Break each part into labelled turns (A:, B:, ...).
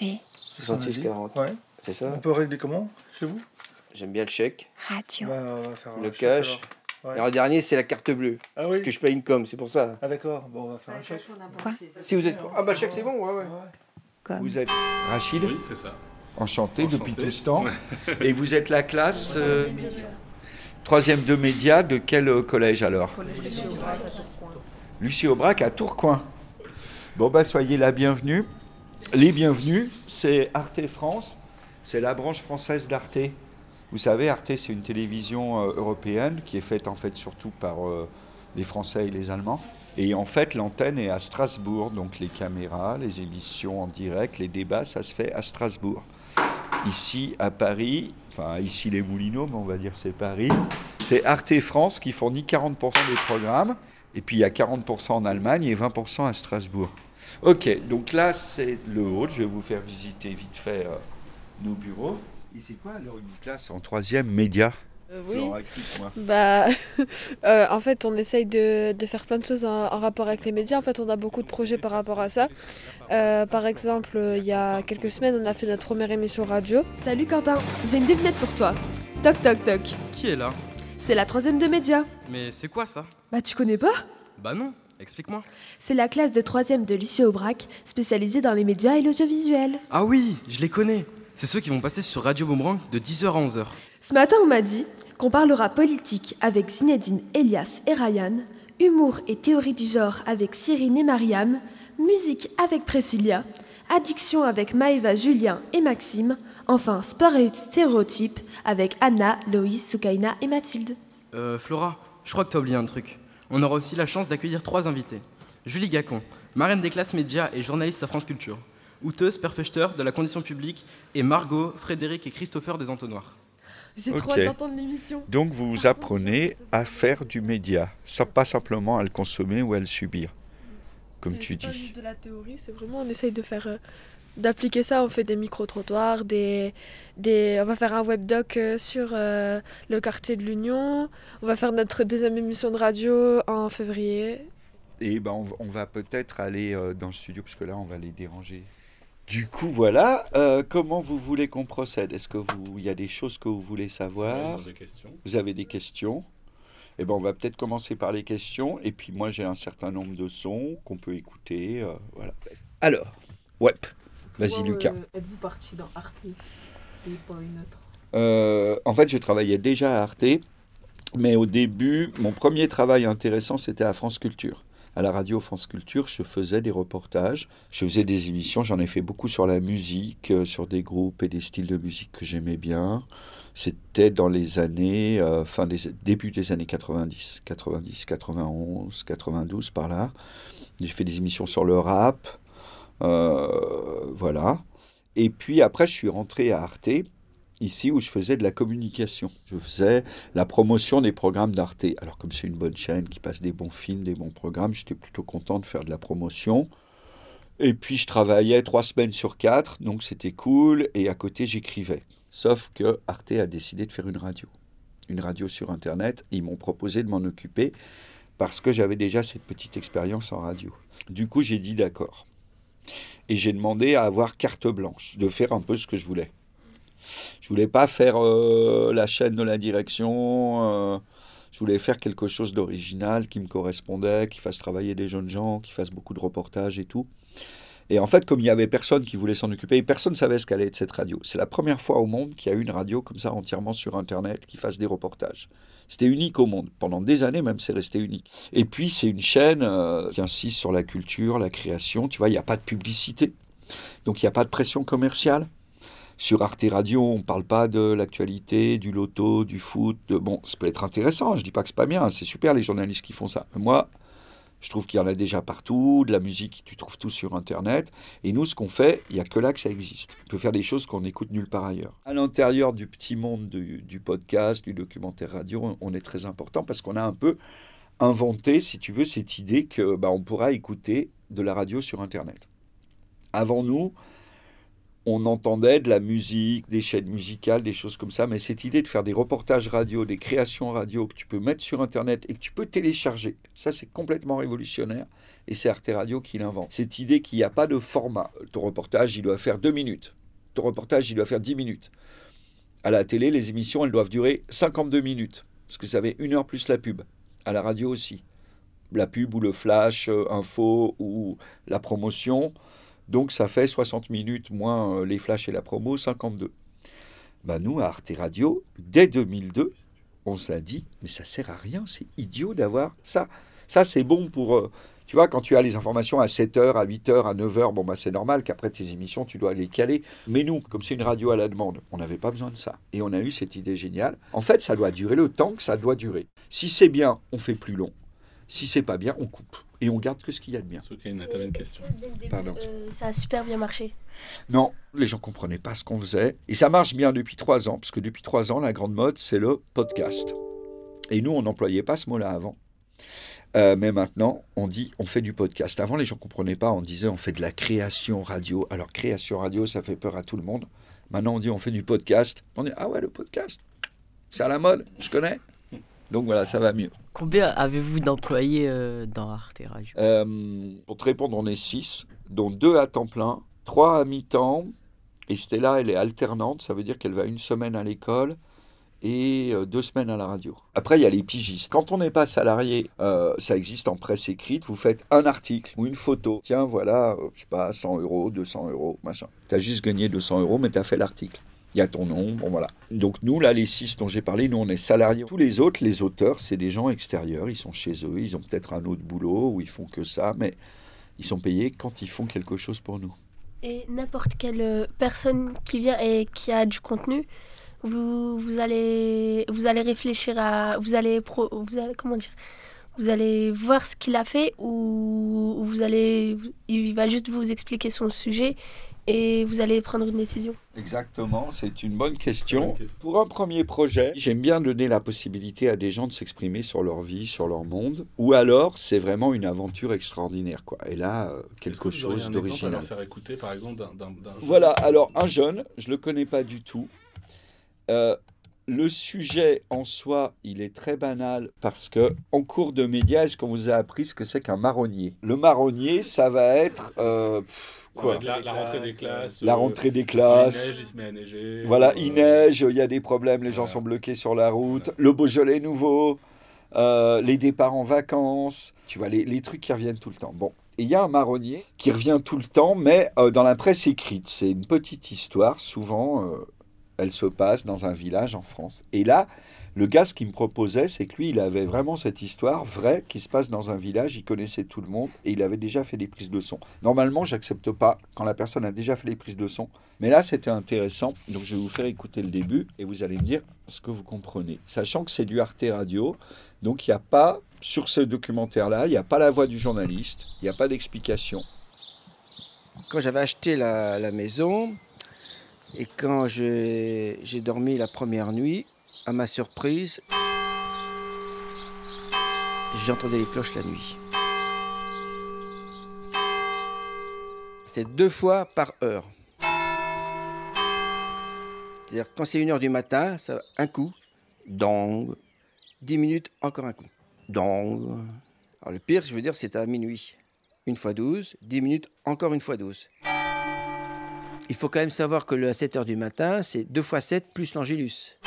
A: Arte.
B: 66-40.
C: Ouais.
B: C'est ça
C: On peut régler comment chez vous?
B: J'aime bien le chèque.
A: Radio.
C: Bah, on va faire un
B: Le cash.
C: alors.
B: Et en dernier, c'est la carte bleue.
C: Ah
B: Parce
C: oui
B: que je paye une com, c'est pour ça.
C: Ah d'accord, bon, on va faire un chèque.
A: Quoi
B: Si vous êtes. Ah bah, le chèque, c'est bon, ouais, ouais.
A: Comme.
D: Vous êtes Rachid
E: Oui, c'est ça.
D: Enchanté,
E: Enchanté.
D: depuis tout ce temps. Et vous êtes la classe euh, troisième de médias de quel euh, collège alors Lucie Aubrac à Tourcoing. Bon bah soyez la bienvenue. Les bienvenus, c'est Arte France, c'est la branche française d'Arte. Vous savez, Arte c'est une télévision euh, européenne qui est faite en fait surtout par euh, les Français et les Allemands. Et en fait l'antenne est à Strasbourg, donc les caméras, les émissions en direct, les débats, ça se fait à Strasbourg. Ici à Paris, enfin ici les Moulineaux, mais on va dire c'est Paris, c'est Arte France qui fournit 40% des programmes. Et puis il y a 40% en Allemagne et 20% à Strasbourg. Ok, donc là c'est le hall. Je vais vous faire visiter vite fait euh, nos bureaux. Et c'est quoi alors une classe en troisième média?
F: Euh, oui.
D: Flora.
F: Bah, euh, en fait, on essaye de, de faire plein de choses en, en rapport avec les médias. En fait, on a beaucoup de projets par rapport à ça. Euh, par exemple, il y a quelques semaines, on a fait notre première émission radio.
G: Salut Quentin, j'ai une devinette pour toi. Toc toc toc.
H: Qui est là?
G: C'est la troisième de média.
H: Mais c'est quoi ça?
G: Bah tu connais pas?
H: Bah non, explique-moi.
G: C'est la classe de troisième de Lucie Aubrac, spécialisée dans les médias et l'audiovisuel.
H: Ah oui, je les connais. C'est ceux qui vont passer sur Radio Boomerang de 10h à 11h.
G: Ce matin on m'a dit qu'on parlera politique avec Zinedine, Elias et Ryan, humour et théorie du genre avec Cyrine et Mariam, musique avec Priscilla, addiction avec Maëva, Julien et Maxime, enfin sport et stéréotypes avec Anna, Loïs, Soukaina et Mathilde.
H: Euh, Flora, je crois que t'as oublié un truc. On aura aussi la chance d'accueillir trois invités. Julie Gacon, marraine des classes médias et journaliste à France Culture. Outeuse, perfecteur de la condition publique. Et Margot, Frédéric et Christopher des Entonnoirs.
G: J'ai trop hâte d'entendre l'émission.
D: Donc vous apprenez à faire du média, sans pas simplement à le consommer ou à le subir, comme tu
F: c'est pas
D: dis.
F: juste de la théorie, c'est vraiment, on essaye de faire. euh, d'appliquer ça, on fait des micro-trottoirs, des, des, on va faire un webdoc euh, sur euh, le quartier de l'Union, on va faire notre deuxième émission de radio en février.
D: Et ben on, va- on va peut-être aller euh, dans le studio parce que là on va les déranger. Du coup voilà, euh, comment vous voulez qu'on procède? Est-ce que vous, il y a des choses que vous voulez savoir?
E: Des questions.
D: Vous avez des questions? Eh ben on va peut-être commencer par les questions et puis moi j'ai un certain nombre de sons qu'on peut écouter. euh, voilà. Alors, ouais. Vas-y Lucas.
I: Êtes-vous parti dans Arte et pas une autre?
D: Euh, en fait, je travaillais déjà à Arte, mais au début, mon premier travail intéressant, c'était à France Culture. À la radio France Culture, je faisais des reportages, je faisais des émissions, j'en ai fait beaucoup sur la musique, euh, sur des groupes et des styles de musique que j'aimais bien. C'était dans les années, euh, fin des, début des années 90, 90, 91, 92 par là. J'ai fait des émissions sur le rap, euh, voilà. Et puis après, je suis rentré à Arte, ici où je faisais de la communication. Je faisais la promotion des programmes d'Arte. Alors comme c'est une bonne chaîne qui passe des bons films, des bons programmes, j'étais plutôt content de faire de la promotion. Et puis je travaillais trois semaines sur quatre, donc c'était cool. Et à côté, j'écrivais. Sauf que Arte a décidé de faire une radio. Une radio sur Internet. Ils m'ont proposé de m'en occuper parce que j'avais déjà cette petite expérience en radio. Du coup, j'ai dit d'accord. Et j'ai demandé à avoir carte blanche, de faire un peu ce que je voulais. Je voulais pas faire euh, la chaîne de la direction. euh, je voulais faire quelque chose d'original qui me correspondait, qui fasse travailler des jeunes gens, qui fasse beaucoup de reportages et tout. Et en fait, comme il y avait personne qui voulait s'en occuper, personne ne savait ce qu'allait être cette radio. C'est la première fois au monde qu'il y a une radio comme ça entièrement sur Internet qui fasse des reportages. C'était unique au monde. Pendant des années même, c'est resté unique. Et puis, c'est une chaîne euh, qui insiste sur la culture, la création. Tu vois, il n'y a pas de publicité. Donc, il n'y a pas de pression commerciale. Sur Arte Radio, on ne parle pas de l'actualité, du loto, du foot. Bon, ça peut être intéressant, je ne dis pas que c'est pas bien, c'est super les journalistes qui font ça. Mais moi, je trouve qu'il y en a déjà partout, de la musique, tu trouves tout sur Internet. Et nous, ce qu'on fait, il n'y a que là que ça existe. On peut faire des choses qu'on n'écoute nulle part ailleurs. À l'intérieur du petit monde du, podcast, du documentaire radio, on- on est très important parce qu'on a un peu inventé, si tu veux, cette idée que bah, on pourra écouter de la radio sur Internet. Avant nous, on entendait de la musique, des chaînes musicales, des choses comme ça, mais cette idée de faire des reportages radio, des créations radio que tu peux mettre sur Internet et que tu peux télécharger, ça c'est complètement révolutionnaire et c'est Arte Radio qui l'invente. Cette idée qu'il n'y a pas de format. Ton reportage, il doit faire deux minutes. Ton reportage, il doit faire dix minutes. À la télé, les émissions, elles doivent durer 52 minutes, parce que ça fait une heure plus la pub. À la radio aussi. La pub ou le flash, euh, info ou la promotion. Donc ça fait 60 minutes moins euh, les flashs et la promo, 52. Bah nous, à Arte Radio, dès 2002, on s'est dit, mais ça sert à rien, c'est idiot d'avoir ça. Ça, c'est bon pour... euh, tu vois, quand tu as les informations à 7h, à 8h, à 9h, bon, bah, c'est normal qu'après tes émissions, tu dois les caler. Mais nous, comme c'est une radio à la demande, on n'avait pas besoin de ça. Et on a eu cette idée géniale. En fait, ça doit durer le temps que ça doit durer. Si c'est bien, on fait plus long. Si c'est pas bien, on coupe. Et on garde que ce qu'il y a de bien.
A: T'avais une question.
D: Pardon.
E: euh, ça a super bien marché.
D: Non, les gens comprenaient pas ce qu'on faisait. Et ça marche bien depuis trois ans, parce que depuis trois ans, la grande mode, c'est le podcast. Et nous, on n'employait pas ce mot-là avant. Euh, mais maintenant, on dit on fait du podcast. Avant, les gens comprenaient pas. On disait on fait de la création radio. Alors, création radio, ça fait peur à tout le monde. Maintenant, on dit on fait du podcast. On dit ah ouais, le podcast. C'est à la mode, je connais. Donc voilà, ça va mieux.
J: Combien avez-vous d'employés euh, dans Arte Radio?
D: Euh, pour te répondre, on est six, dont deux à temps plein, trois à mi-temps. Et Stella, elle est alternante, ça veut dire qu'elle va une semaine à l'école et euh, deux semaines à la radio. Après, il y a les pigistes. Quand on n'est pas salarié, euh, ça existe en presse écrite, vous faites un article ou une photo. Tiens, voilà, je sais pas, 100 euros, 200 euros, machin. Tu as juste gagné 200 euros, mais tu as fait l'article. Il y a ton nom, bon voilà. Donc nous, là, les six dont j'ai parlé, nous, on est salariés. Tous les autres, les auteurs, c'est des gens extérieurs. Ils sont chez eux, ils ont peut-être un autre boulot où ils font que ça, mais ils sont payés quand ils font quelque chose pour nous.
E: Et n'importe quelle euh, personne qui vient et qui a du contenu, vous, vous, allez, vous allez réfléchir à. Vous allez, pro- vous allez. Comment dire Vous allez voir ce qu'il a fait ou ou vous allez. Il va juste vous expliquer son sujet et vous allez prendre une décision.
D: Exactement, c'est une bonne question. Pour un premier projet, j'aime bien donner la possibilité à des gens de s'exprimer sur leur vie, sur leur monde, ou alors c'est vraiment une aventure extraordinaire, quoi. Et là, euh, quelque
A: que
D: chose d'original.
A: leur faire écouter, par exemple, d'un- jeune
D: Voilà, alors un jeune, je le connais pas du tout. Euh, le sujet en soi, il est très banal parce que en cours de médias, est-ce qu'on vous a appris ce que c'est qu'un marronnier? Le marronnier, ça va être euh, pff,
A: Ça va
D: quoi?
A: être la, la rentrée des classes.
D: La
A: euh,
D: rentrée des
A: Il
D: classes.
A: neige, il se met à neiger.
D: Voilà,
A: euh,
D: il neige, il y a des problèmes, les gens sont bloqués sur la route, le Beaujolais nouveau, euh, les départs en vacances, tu vois, les, les trucs qui reviennent tout le temps. Bon, il y a un marronnier qui revient tout le temps, mais euh, dans la presse écrite. C'est une petite histoire, souvent, euh, elle se passe dans un village en France. Et là, le gars, ce qu'il me proposait, c'est que lui, il avait vraiment cette histoire vraie qui se passe dans un village, il connaissait tout le monde et il avait déjà fait des prises de son. Normalement, j'accepte pas quand la personne a déjà fait des prises de son, mais là, c'était intéressant. Donc, je vais vous faire écouter le début et vous allez me dire ce que vous comprenez. Sachant que c'est du Arte Radio, donc il n'y a pas, sur ce documentaire-là, il n'y a pas la voix du journaliste, il n'y a pas d'explication.
B: Quand j'avais acheté la maison et quand j'ai dormi la première nuit, à ma surprise, j'entendais les cloches la nuit. C'est deux fois par heure. C'est-à-dire quand c'est une heure du matin, ça, un coup, dong, dix minutes, encore un coup, dong. Alors le pire, je veux dire, c'est à minuit. Une fois 12, 10 minutes, encore une fois 12. Il faut quand même savoir que le à 7 heures du matin, c'est 2 fois 7 plus l'angélus.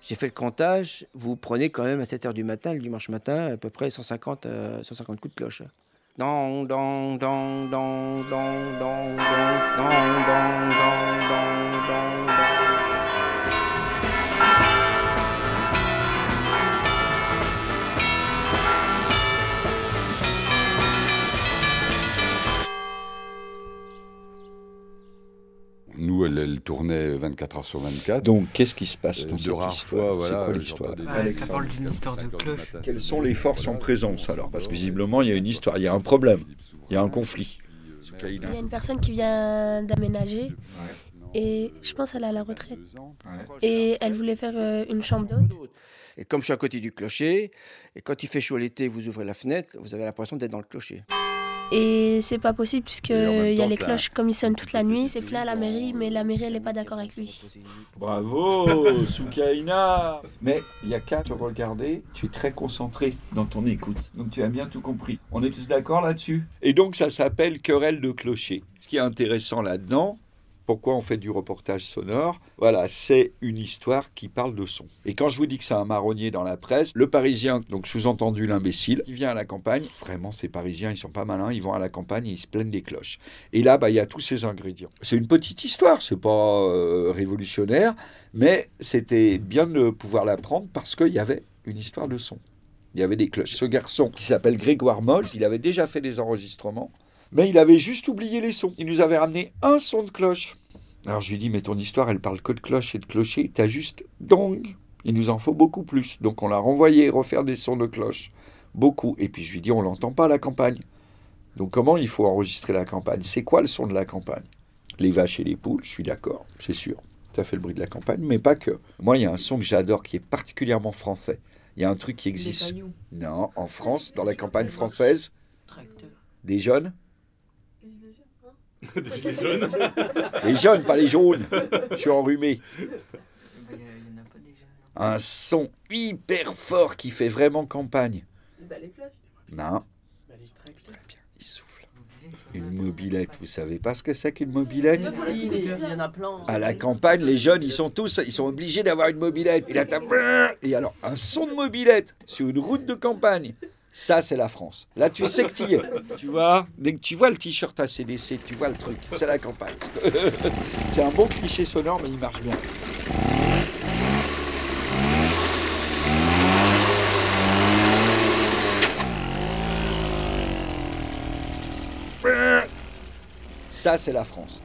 B: J'ai fait le comptage, vous prenez quand même à 7 heures du matin, le dimanche matin, à peu près 150, euh, 150 coups de cloche.
K: Elle, elle tournait 24 heures sur 24.
D: Donc, qu'est-ce qui se passe
K: Euh,
D: dans
K: de
D: cette
K: rares
D: histoire
K: fois, voilà.
D: C'est quoi
K: euh,
D: l'histoire
J: Ouais, ça parle d'une histoire de
K: 5 heures du
J: cloche.
D: Quelles sont
K: le-
D: les forces en présence alors Parce que visiblement, il y a une histoire, il y a un problème, il y a un conflit.
K: euh.
E: Il y a une personne qui vient d'aménager et je pense qu'elle est à la retraite. Et elle voulait faire une chambre d'hôte.
B: Et comme je suis à côté du clocher, et quand il fait chaud l'été, vous ouvrez la fenêtre, vous avez l'impression d'être dans le clocher.
E: Et c'est pas possible puisque il y a les
D: ça-
E: cloches comme ils sonnent toute la nuit, c'est plein à la mairie, mais la mairie elle est pas d'accord avec lui.
D: Bravo, Soukaina Mais il y a qu'à te regarder, tu es très concentré dans ton écoute. Donc tu as bien tout compris. On est tous d'accord là-dessus? Et donc ça s'appelle querelle de clocher. Ce qui est intéressant là-dedans, pourquoi on fait du reportage sonore? Voilà, c'est une histoire qui parle de son. Et quand je vous dis que c'est un marronnier dans la presse, le Parisien, donc sous-entendu l'imbécile, qui vient à la campagne, vraiment ces Parisiens, ils sont pas malins, ils vont à la campagne et ils se plaignent des cloches. Et là, bah, il y a tous ces ingrédients. C'est une petite histoire, c'est pas euh, révolutionnaire, mais c'était bien de pouvoir l'apprendre parce qu'il y avait une histoire de son. Il y avait des cloches. Ce garçon qui s'appelle Grégoire Molls, il avait déjà fait des enregistrements, mais il avait juste oublié les sons. Il nous avait ramené un son de cloche. Alors je lui dis, mais ton histoire, elle parle que de cloche et de clocher, t'as juste dong. Il nous en faut beaucoup plus. Donc on l'a renvoyé refaire des sons de cloche. Beaucoup. Et puis je lui dis, on l'entend pas à la campagne. Donc comment il faut enregistrer la campagne? C'est quoi le son de la campagne? Les vaches et les poules, je suis d'accord, c'est sûr. Ça fait le bruit de la campagne, mais pas que. Moi, il y a un son que j'adore qui est particulièrement français. Il y a un truc qui existe. Non, en France, dans la campagne française, des jeunes?
A: Des gilets jaunes.
D: Les jeunes, pas les jaunes. Je suis enrhumé. Un son hyper fort qui fait vraiment campagne. Non. Très bien, il souffle. Une mobilette, vous savez pas ce que c'est qu'une mobilette?
J: Si, il y en a plein.
D: À la campagne, les jeunes, ils sont tous, ils sont obligés d'avoir une mobilette. Et là, t'as... Et alors, un son de mobilette sur une route de campagne, ça, c'est la France. Là, tu sais que tu y es. Tu vois Dès que tu vois le t-shirt ACDC, tu vois le truc. C'est la campagne. c'est un bon cliché sonore, mais il marche bien. Ça, c'est la France.